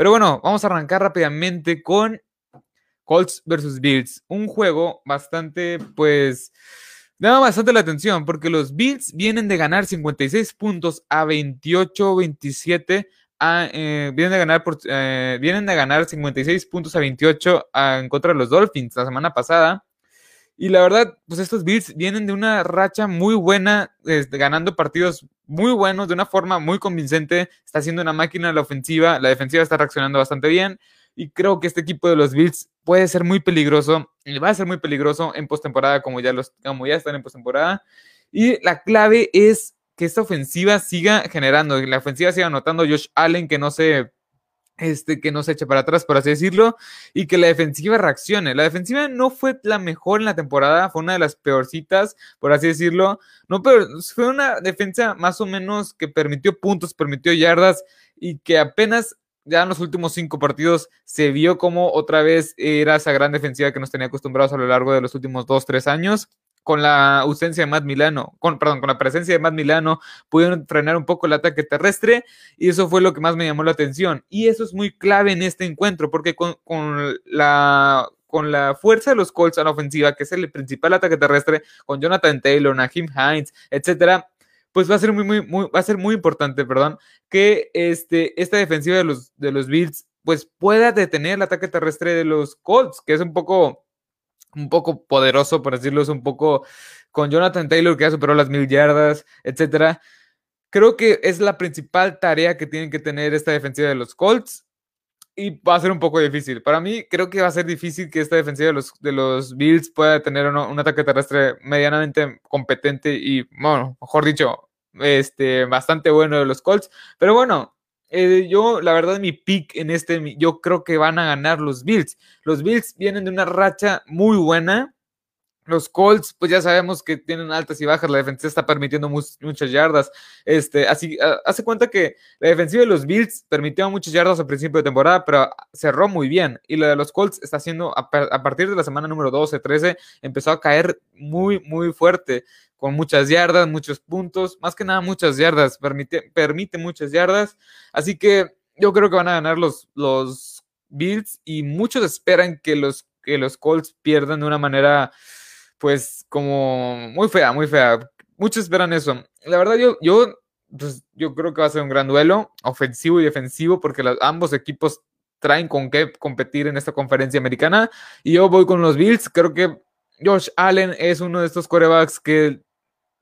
Pero bueno, vamos a arrancar rápidamente con Colts versus Bills. Un juego bastante, pues, llama bastante la atención porque los Bills vienen de ganar 56 puntos a 28, 27. Eh, vienen, de ganar por, eh, vienen de ganar 56 puntos a 28 en contra de los Dolphins la semana pasada. Y la verdad, pues estos Bills vienen de una racha muy buena, este, ganando partidos muy buenos, de una forma muy convincente. Está haciendo una máquina la ofensiva, la defensiva está reaccionando bastante bien. Y creo que este equipo de los Bills puede ser muy peligroso, y va a ser muy peligroso en postemporada, como ya los, como ya están en postemporada. Y la clave es que esta ofensiva siga generando, la ofensiva siga anotando Josh Allen, que no se este, que no se eche para atrás, por así decirlo, y que la defensiva reaccione. La defensiva no fue la mejor en la temporada, fue una de las peorcitas, por así decirlo. No, pero fue una defensa más o menos que permitió puntos, permitió yardas y que apenas ya en los últimos cinco partidos se vio como otra vez era esa gran defensiva que nos tenía acostumbrados a lo largo de los últimos dos, tres años con la ausencia de Matt Milano, con, perdón, con la presencia de Matt Milano, pudieron frenar un poco el ataque terrestre y eso fue lo que más me llamó la atención. Y eso es muy clave en este encuentro porque con, la con la fuerza de los Colts a la ofensiva, que es el principal ataque terrestre, con Jonathan Taylor, Naheem Hines, etcétera, pues va a ser muy, muy, muy, va a ser muy importante, perdón, que este, esta defensiva de los, de los Bills, pues pueda detener el ataque terrestre de los Colts, que es un poco un poco poderoso, por decirlo, es un poco con Jonathan Taylor que ya superó las mil yardas, etcétera. Creo que es la principal tarea que tienen que tener esta defensiva de los Colts y va a ser un poco difícil. Para mí, creo que va a ser difícil que esta defensiva de los, de los Bills pueda tener un ataque terrestre medianamente competente y, bueno, mejor dicho, este, bastante bueno de los Colts. Pero bueno, eh, yo, la verdad, mi pick en este, yo creo que van a ganar los Bills. Los Bills vienen de una racha muy buena. Los Colts, pues ya sabemos que tienen altas y bajas. La defensiva está permitiendo muchas yardas. Este, así, hace cuenta que la defensiva de los Bills permitió muchas yardas al principio de temporada, pero cerró muy bien. Y la de los Colts está haciendo, a, a partir de la semana número 12, 13, empezó a caer muy, muy fuerte con muchas yardas, muchos puntos, más que nada muchas yardas, permite, permite muchas yardas. Así que yo creo que van a ganar los, los Bills y muchos esperan que los, que los Colts pierdan de una manera, pues, como muy fea, muy fea. Muchos esperan eso. La verdad, yo, yo, pues, yo creo que va a ser un gran duelo, ofensivo y defensivo, porque ambos equipos traen con qué competir en esta conferencia americana. Y yo voy con los Bills. Creo que Josh Allen es uno de estos corebacks que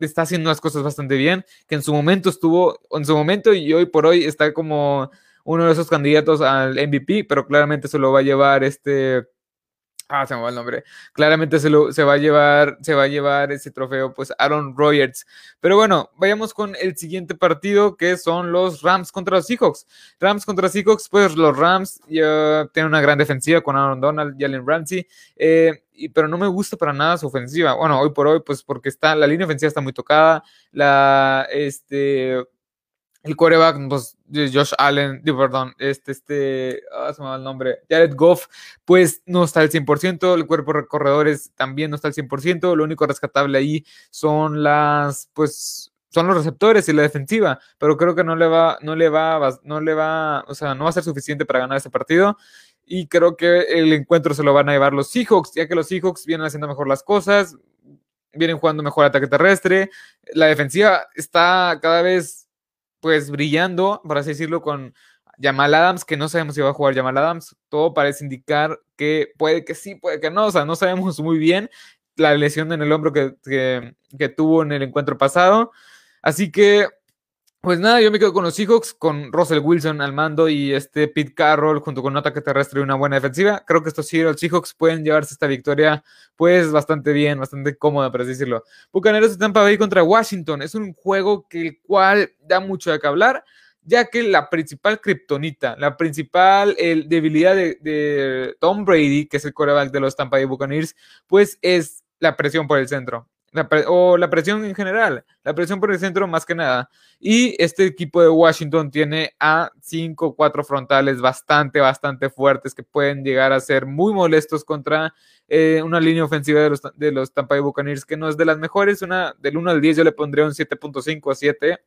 está haciendo las cosas bastante bien, que en su momento estuvo, en su momento y hoy por hoy está como uno de esos candidatos al MVP, pero claramente se lo va a llevar este Ah, se me va el nombre. Claramente se, lo, se, va a llevar, se va a llevar ese trofeo, pues Aaron Rodgers. Pero bueno, vayamos con el siguiente partido, que son los Rams contra los Seahawks. Rams contra Seahawks, pues los Rams ya tienen una gran defensiva con Aaron Donald y Allen Ramsey. Eh, pero no me gusta para nada su ofensiva. Bueno, hoy por hoy, pues porque está, la línea ofensiva está muy tocada. La, este, el quarterback, pues, Josh Allen, perdón, este, este, ah, se me va el nombre, Jared Goff, pues no está al 100%, el cuerpo de corredores también no está al 100%, lo único rescatable ahí son las, pues, son los receptores y la defensiva, pero creo que no le va, no le va, no le va, o sea, no va a ser suficiente para ganar ese partido. Y creo que el encuentro se lo van a llevar los Seahawks, ya que los Seahawks vienen haciendo mejor las cosas, vienen jugando mejor ataque terrestre. La defensiva está cada vez pues brillando, por así decirlo, con Jamal Adams, que no sabemos si va a jugar Jamal Adams. Todo parece indicar que puede que sí, puede que no, o sea, no sabemos muy bien la lesión en el hombro que, que tuvo en el encuentro pasado. Así que pues nada, yo me quedo con los Seahawks, con Russell Wilson al mando y este Pete Carroll junto con un ataque terrestre y una buena defensiva. Creo que estos Seahawks pueden llevarse esta victoria pues bastante bien, bastante cómoda, por así decirlo. Bucaneros de Tampa Bay contra Washington. Es un juego que el cual da mucho de qué hablar, ya que la principal kriptonita, la principal debilidad de, de, Tom Brady, que es el quarterback de los Tampa Bay Buccaneers, pues es la presión por el centro o la presión en general, la presión por el centro más que nada. Y este equipo de Washington tiene a 5 o 4 frontales bastante, bastante fuertes que pueden llegar a ser muy molestos contra eh, una línea ofensiva de los, de los Tampa Bay Buccaneers que no es de las mejores. Una, del 1 al 10 yo le pondría un 7.5 a 7.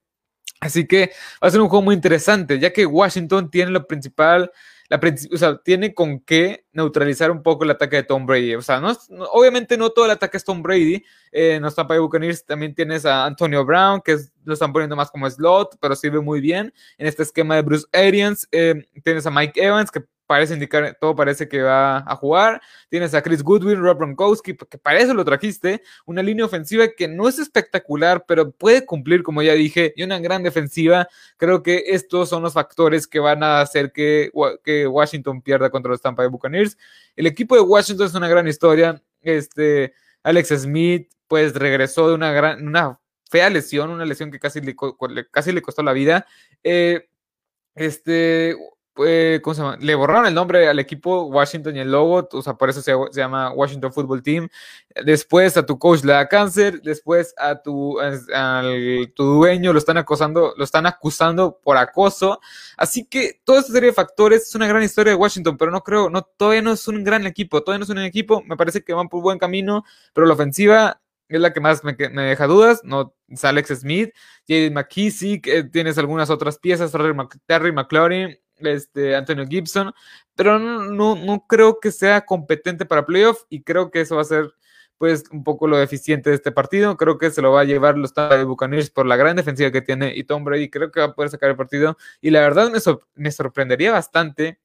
Así que va a ser un juego muy interesante, ya que Washington tiene lo principal, la, o sea, tiene con qué neutralizar un poco el ataque de Tom Brady. O sea, no, obviamente no todo el ataque es Tom Brady. Eh, en los Tampa Bay también tienes a Antonio Brown, que lo están poniendo más como slot, pero sirve muy bien en este esquema de Bruce Arians. Eh, tienes a Mike Evans, que parece indicar, todo parece que va a jugar. Tienes a Chris Goodwin, Rob Gronkowski, que parece lo trajiste. Una línea ofensiva que no es espectacular, pero puede cumplir, como ya dije, y una gran defensiva. Creo que estos son los factores que van a hacer que, que Washington pierda contra los Tampa Bay Buccaneers. El equipo de Washington es una gran historia. Este, Alex Smith, pues regresó de una gran, una fea lesión, una lesión que casi le, casi le costó la vida. Eh, este, eh, ¿cómo se llama? Le borraron el nombre al equipo Washington y el logo, o sea, por eso se, llama Washington Football Team. Después a tu coach le da cáncer, después a tu, tu dueño lo están acosando, lo están acusando por acoso. Así que toda esta serie de factores es una gran historia de Washington, pero no creo, no, todavía no es un gran equipo, todavía no es un equipo, me parece que van por buen camino, pero la ofensiva es la que más me, deja dudas, no es Alex Smith, J.D. McKissick, eh, tienes algunas otras piezas, Terry McLaurin, este, Antonio Gibson, pero no, no, creo que sea competente para playoff y creo que eso va a ser pues un poco lo deficiente de este partido. Creo que se lo va a llevar los Tampa Bay Buccaneers por la gran defensiva que tiene y Tom Brady creo que va a poder sacar el partido y la verdad me, me sorprendería bastante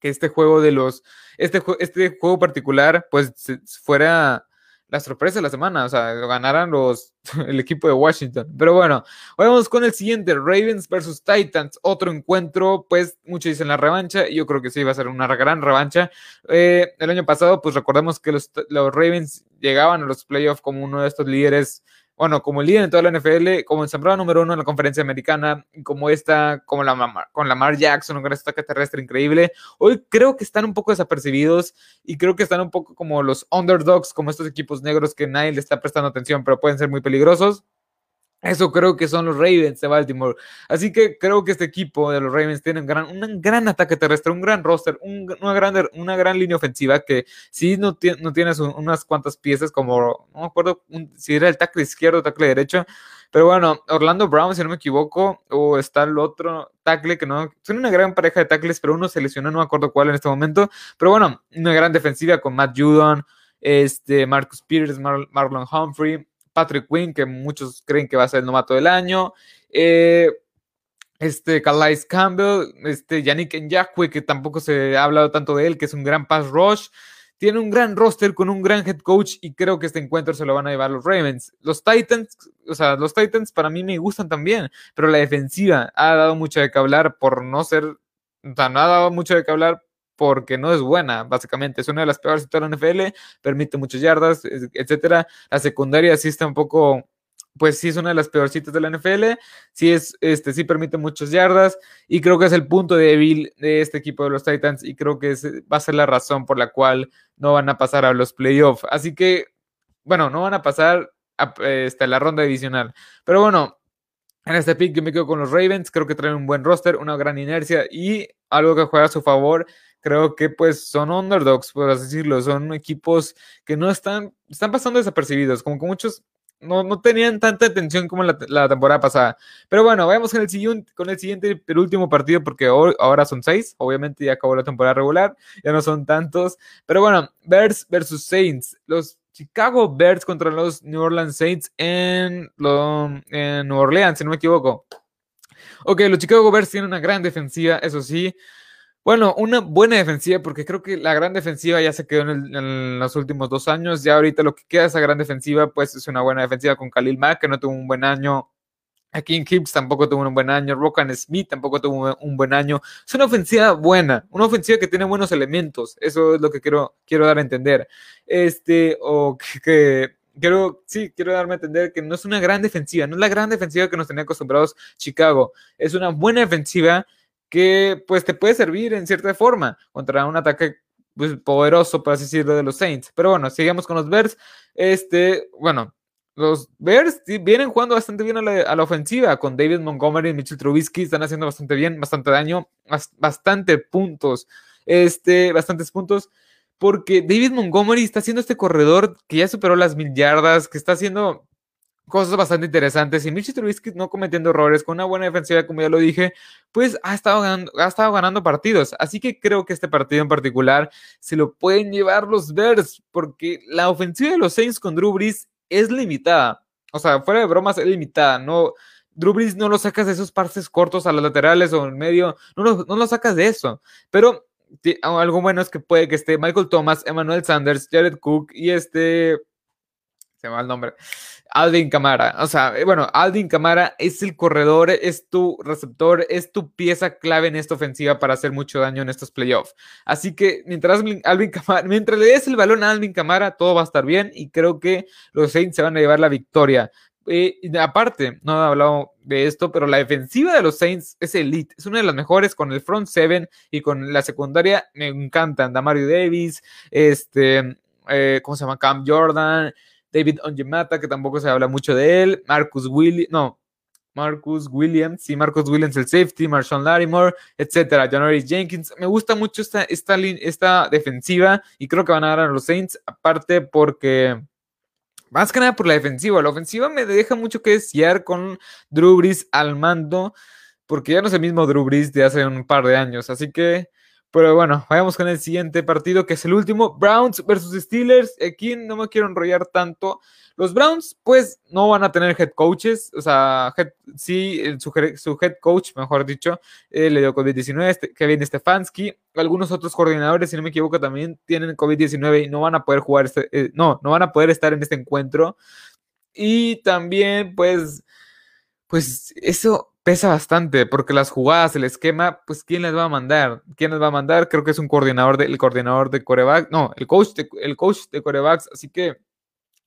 que este juego de los este, este juego particular pues fuera la sorpresa de la semana, o sea, ganaran los, el equipo de Washington. Pero bueno, vamos con el siguiente, Ravens versus Titans, otro encuentro, pues muchos dicen la revancha, y yo creo que sí va a ser una gran revancha. Eh, el año pasado, pues recordemos que los, los Ravens llegaban a los playoffs como uno de estos líderes bueno, como el líder en toda la NFL, como sembrado número uno en la conferencia americana, como esta, como la con Lamar Jackson, un gran ataque terrestre increíble. Hoy creo que están un poco desapercibidos y creo que están un poco como los underdogs, como estos equipos negros que nadie le está prestando atención, pero pueden ser muy peligrosos. Eso creo que son los Ravens de Baltimore. Así que creo que este equipo de los Ravens tiene un gran, un ataque terrestre, un gran roster, una, gran, una gran línea ofensiva que si no, no tienes unas cuantas piezas como, no me acuerdo si era el tackle izquierdo o tackle derecho, pero bueno, Orlando Brown, si no me equivoco, o está el otro tackle que no, son una gran pareja de tackles, pero uno se lesionó, no me acuerdo cuál en este momento, pero bueno, una gran defensiva con Matt Judon, este, Marcus Peters, Marlon Humphrey, Patrick Quinn, que muchos creen que va a ser el novato del año. Eh, este Calais Campbell, este Yannick Nyakwe, que tampoco se ha hablado tanto de él, que es un gran pass rush. Tiene un gran roster con un gran head coach y creo que este encuentro se lo van a llevar los Ravens. Los Titans, o sea, los Titans para mí me gustan también, pero la defensiva ha dado mucho de qué hablar por no ser, o sea, no ha dado mucho de qué hablar porque no es buena, básicamente. Es una de las peores de la NFL, permite muchas yardas, etcétera. La secundaria sí está un poco, pues sí es una de las peorcitas de la NFL, sí es, este, sí permite muchas yardas y creo que es el punto débil de este equipo de los Titans y creo que va a ser la razón por la cual no van a pasar a los playoffs. Así que, bueno, no van a pasar este, la ronda divisional. Pero bueno, en este pick yo me quedo con los Ravens, creo que traen un buen roster, una gran inercia y algo que juega a su favor creo que pues son underdogs, por así decirlo, son equipos que no están, están pasando desapercibidos, como que muchos no, no tenían tanta atención como la, la, temporada pasada. Pero bueno, vamos con el siguiente, con el siguiente, el último partido, porque ahora son seis, obviamente ya acabó la temporada regular, ya no son tantos. Pero bueno, Bears versus Saints, los Chicago Bears contra los New Orleans Saints en, lo, en New Orleans, si no me equivoco. Ok, los Chicago Bears tienen una gran defensiva, eso sí. Bueno, una buena defensiva, porque creo que la gran defensiva ya se quedó en, los últimos dos años. Ya ahorita lo que queda de esa gran defensiva, pues es una buena defensiva con Khalil Mack, que no tuvo un buen año. Aquí en Hibbs tampoco tuvo un buen año. Rockan Smith tampoco tuvo un buen año. Es una ofensiva buena, una ofensiva que tiene buenos elementos. Eso es lo que quiero, quiero dar a entender. Este, o que, quiero, sí, quiero darme a entender que no es una gran defensiva, no es la gran defensiva que nos tenía acostumbrados Chicago. Es una buena defensiva que pues te puede servir en cierta forma contra un ataque pues, poderoso, por así decirlo, de los Saints. Pero bueno, sigamos con los Bears. Este, bueno, los Bears vienen jugando bastante bien a la, ofensiva con David Montgomery y Mitchell Trubisky. Están haciendo bastante bien, bastante daño, bastante puntos. Este, bastantes puntos. Porque David Montgomery está haciendo este corredor que ya superó las mil yardas, que está haciendo cosas bastante interesantes. Y Mitchell Trubisky no cometiendo errores, con una buena defensiva, como ya lo dije, pues ha estado, ganando, ha estado ganando partidos. Así que creo que este partido en particular se lo pueden llevar los Bears, porque la ofensiva de los Saints con Drew Brees es limitada. O sea, fuera de bromas, es limitada. No, Drew Brees no lo sacas de esos partes cortos a los laterales o en medio, no lo, no lo sacas de eso. Pero algo bueno es que puede que esté Michael Thomas, Emmanuel Sanders, Jared Cook y este se va el nombre. Aldin Camara. O sea, eh, bueno, Aldin Camara es el corredor, es tu receptor, es tu pieza clave en esta ofensiva para hacer mucho daño en estos playoffs. Así que mientras mientras le des el balón a Alvin Camara, todo va a estar bien y creo que los Saints se van a llevar la victoria. Eh, aparte, no he hablado de esto, pero la defensiva de los Saints es elite, es una de las mejores con el front seven y con la secundaria me encantan. Damario Davis, este, eh, ¿cómo se llama? Cam Jordan, David Ongemata, que tampoco se habla mucho de él, Marcus Williams, no, Marcus Williams, sí, Marcus Williams el safety, Marshawn Larimore, etcétera, January Jenkins. Me gusta mucho esta, esta, esta defensiva y creo que van a ganar a los Saints, aparte porque, más que nada por la defensiva, la ofensiva me deja mucho que desear con Drew Brees al mando, porque ya no es el mismo Drew Brees de hace un par de años, así que pero bueno, vayamos con el siguiente partido, que es el último, Browns versus Steelers. Aquí no me quiero enrollar tanto. Los Browns, pues, no van a tener head coaches, o sea, sí, su, su, head coach, mejor dicho, eh, le dio COVID-19, este, Kevin Stefanski. Algunos otros coordinadores, si no me equivoco, también tienen COVID-19 y no van a poder jugar, este, eh, no, no van a poder estar en este encuentro. Y también, pues, pues, eso pesa bastante porque las jugadas, el esquema, pues ¿quién les va a mandar? ¿Quién les va a mandar? Creo que es un coordinador de, el coordinador de coreback, no, el coach de, el coach de corebacks, así que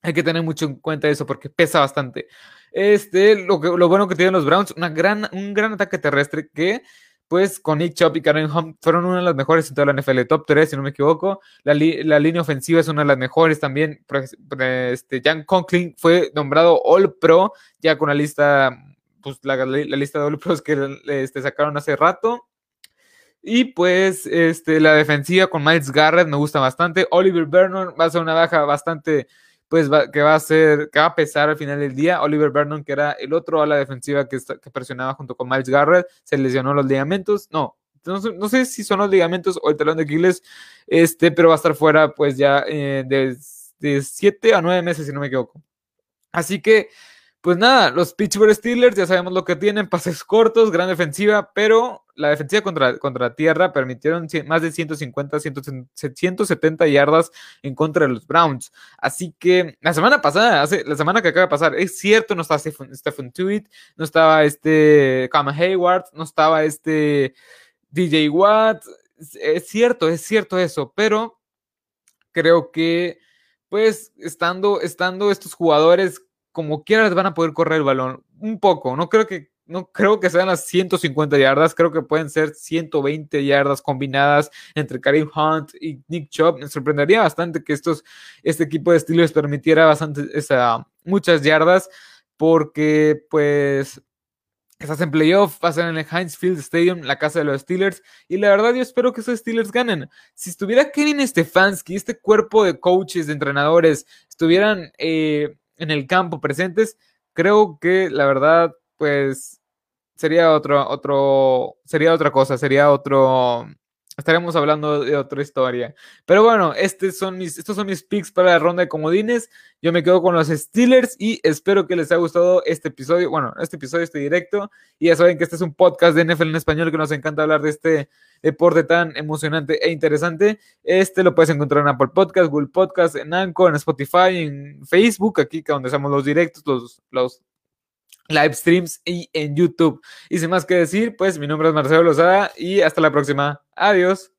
hay que tener mucho en cuenta eso porque pesa bastante. Este, lo, que, lo bueno que tienen los Browns, una gran, un gran ataque terrestre que pues con Nick Chubb y Karen Hunt fueron una de las mejores en toda la NFL, top 3 si no me equivoco. La, la línea ofensiva es una de las mejores también. Este, Jan Conklin fue nombrado All Pro ya con la lista pues, la, lista de All que este, sacaron hace rato. Y pues este, la defensiva con Miles Garrett me gusta bastante. Oliver Vernon va a ser una baja bastante, pues que va a ser, que va a pesar al final del día. Oliver Vernon, que era el otro a la defensiva que, que presionaba junto con Miles Garrett, se lesionó los ligamentos. No, no, sé si son los ligamentos o el talón de Aquiles, este, pero va a estar fuera pues ya eh, de 7 a 9 meses, si no me equivoco. Así que pues nada, los Pittsburgh Steelers ya sabemos lo que tienen, pases cortos, gran defensiva, pero la defensiva contra, contra tierra permitieron más de 150, 170 yardas en contra de los Browns. Así que la semana pasada, hace, la semana que acaba de pasar, es cierto, no estaba Stephen Tuitt, no estaba este Cam Hayward, no estaba este DJ Watt, es cierto, es cierto eso, pero creo que pues estando, estando estos jugadores como quiera van a poder correr el balón. Un poco, no creo que no creo que sean las 150 yardas, creo que pueden ser 120 yardas combinadas entre Karim Hunt y Nick Chubb. Me sorprendería bastante que estos, este equipo de Steelers permitiera bastante, muchas yardas, porque pues estás en playoff, pasan en el Heinz Field Stadium, la casa de los Steelers, y la verdad yo espero que esos Steelers ganen. Si estuviera Kevin Stefanski, este cuerpo de coaches, de entrenadores, estuvieran... Eh, en el campo presentes, creo que la verdad, pues sería otro, otro, sería otra cosa, sería otro, estaremos hablando de otra historia. Pero bueno, estos son mis, estos son mis picks para la ronda de comodines. Yo me quedo con los Steelers y espero que les haya gustado este episodio. Bueno, este episodio, este directo. Y ya saben que este es un podcast de NFL en español que nos encanta hablar de este deporte tan emocionante e interesante. Este lo puedes encontrar en Apple Podcast, Google Podcast, en Anchor, en Spotify, en Facebook, aquí donde hacemos los directos, los, los live streams y en YouTube. Y sin más que decir, pues mi nombre es Marcelo Lozada y hasta la próxima. Adiós.